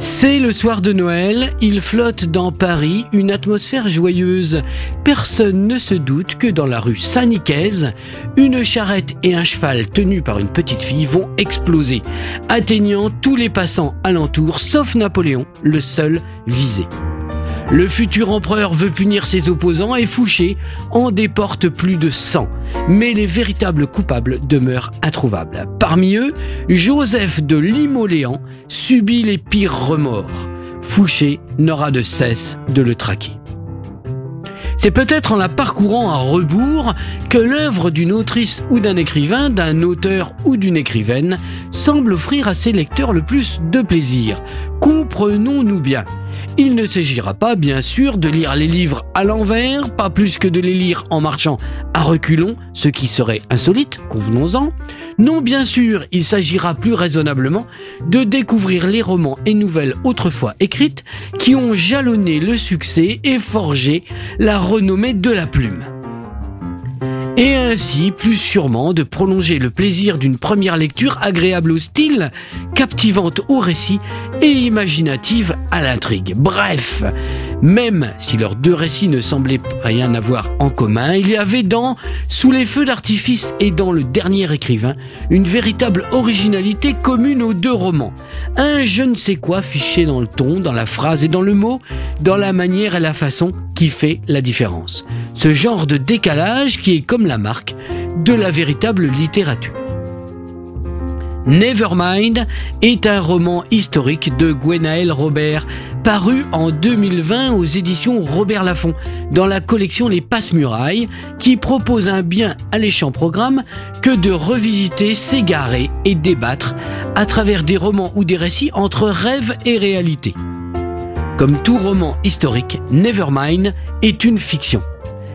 C'est le soir de Noël, il flotte dans Paris une atmosphère joyeuse. Personne ne se doute que dans la rue Saint-Nicaise, une charrette et un cheval tenus par une petite fille vont exploser, atteignant tous les passants alentour, sauf Napoléon, le seul visé. Le futur empereur veut punir ses opposants et Fouché en déporte plus de 100. Mais les véritables coupables demeurent introuvables. Parmi eux, Joseph de Limoléan subit les pires remords. Fouché n'aura de cesse de le traquer. C'est peut-être en la parcourant à rebours que l'œuvre d'une autrice ou d'un écrivain, d'un auteur ou d'une écrivaine semble offrir à ses lecteurs le plus de plaisir. Comprenons-nous bien. Il ne s'agira pas, bien sûr, de lire les livres à l'envers, pas plus que de les lire en marchant à reculons, ce qui serait insolite, convenons-en. Non, bien sûr, il s'agira plus raisonnablement de découvrir les romans et nouvelles autrefois écrites qui ont jalonné le succès et forgé la renommée de la plume. Et ainsi, plus sûrement, de prolonger le plaisir d'une première lecture agréable au style, captivante au récit et imaginative à l'intrigue. Bref, même si leurs deux récits ne semblaient rien avoir en commun, il y avait dans Sous les feux d'artifice et dans Le dernier écrivain une véritable originalité commune aux deux romans. Un je ne sais quoi fiché dans le ton, dans la phrase et dans le mot, dans la manière et la façon qui fait la différence. Ce genre de décalage qui est comme la marque de la véritable littérature. Nevermind est un roman historique de Gwenaël Robert, paru en 2020 aux éditions Robert Laffont, dans la collection Les Passe-Murailles, qui propose un bien alléchant programme que de revisiter, s'égarer et débattre à travers des romans ou des récits entre rêve et réalité. Comme tout roman historique, Nevermind est une fiction.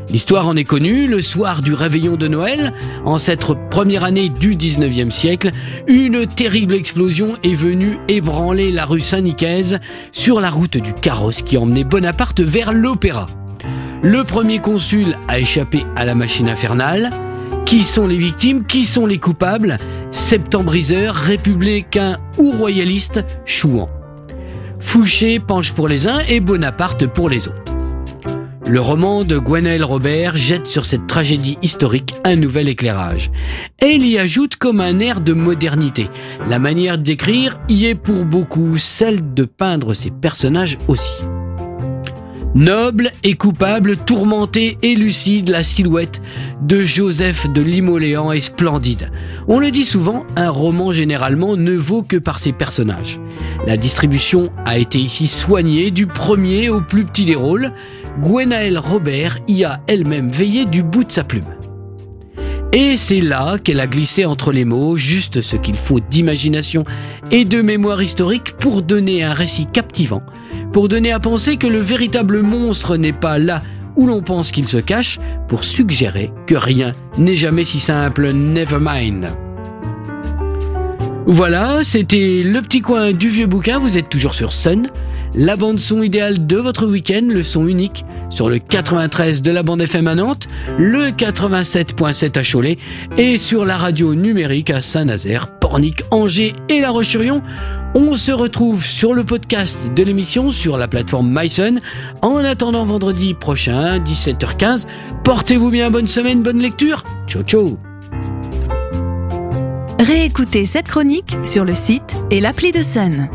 L'histoire en est connue, le soir du réveillon de Noël, en cette première année du 19e siècle, une terrible explosion est venue ébranler la rue Saint-Nicaise sur la route du carrosse qui emmenait Bonaparte vers l'opéra. Le premier consul a échappé à la machine infernale. Qui sont les victimes? Qui sont les coupables? Septembriseurs, républicains ou royalistes chouans. Fouché penche pour les uns et Bonaparte pour les autres. Le roman de Gwenaël Robert jette sur cette tragédie historique un nouvel éclairage. Et il y ajoute comme un air de modernité. La manière d'écrire y est pour beaucoup celle de peindre ses personnages aussi. Noble et coupable, tourmenté et lucide, la silhouette de Joseph de Limoléan est splendide. On le dit souvent, un roman généralement ne vaut que par ses personnages. La distribution a été ici soignée du premier au plus petit des rôles. Gwenaël Robert y a elle-même veillé du bout de sa plume. Et c'est là qu'elle a glissé entre les mots juste ce qu'il faut d'imagination et de mémoire historique pour donner un récit captivant, pour donner à penser que le véritable monstre n'est pas là où l'on pense qu'il se cache, pour suggérer que rien n'est jamais si simple, never mind. Voilà, c'était le petit coin du vieux bouquin, vous êtes toujours sur Sun, la bande son idéale de votre week-end, le son unique sur le 93 de la bande FM à Nantes, le 87.7 à Cholet et sur la radio numérique à Saint-Nazaire, Pornic, Angers et La Roche-sur-Yon. On se retrouve sur le podcast de l'émission sur la plateforme MySun. En attendant vendredi prochain, 17h15, portez-vous bien, bonne semaine, bonne lecture. Ciao ciao Réécoutez cette chronique sur le site et l'appli de Sun.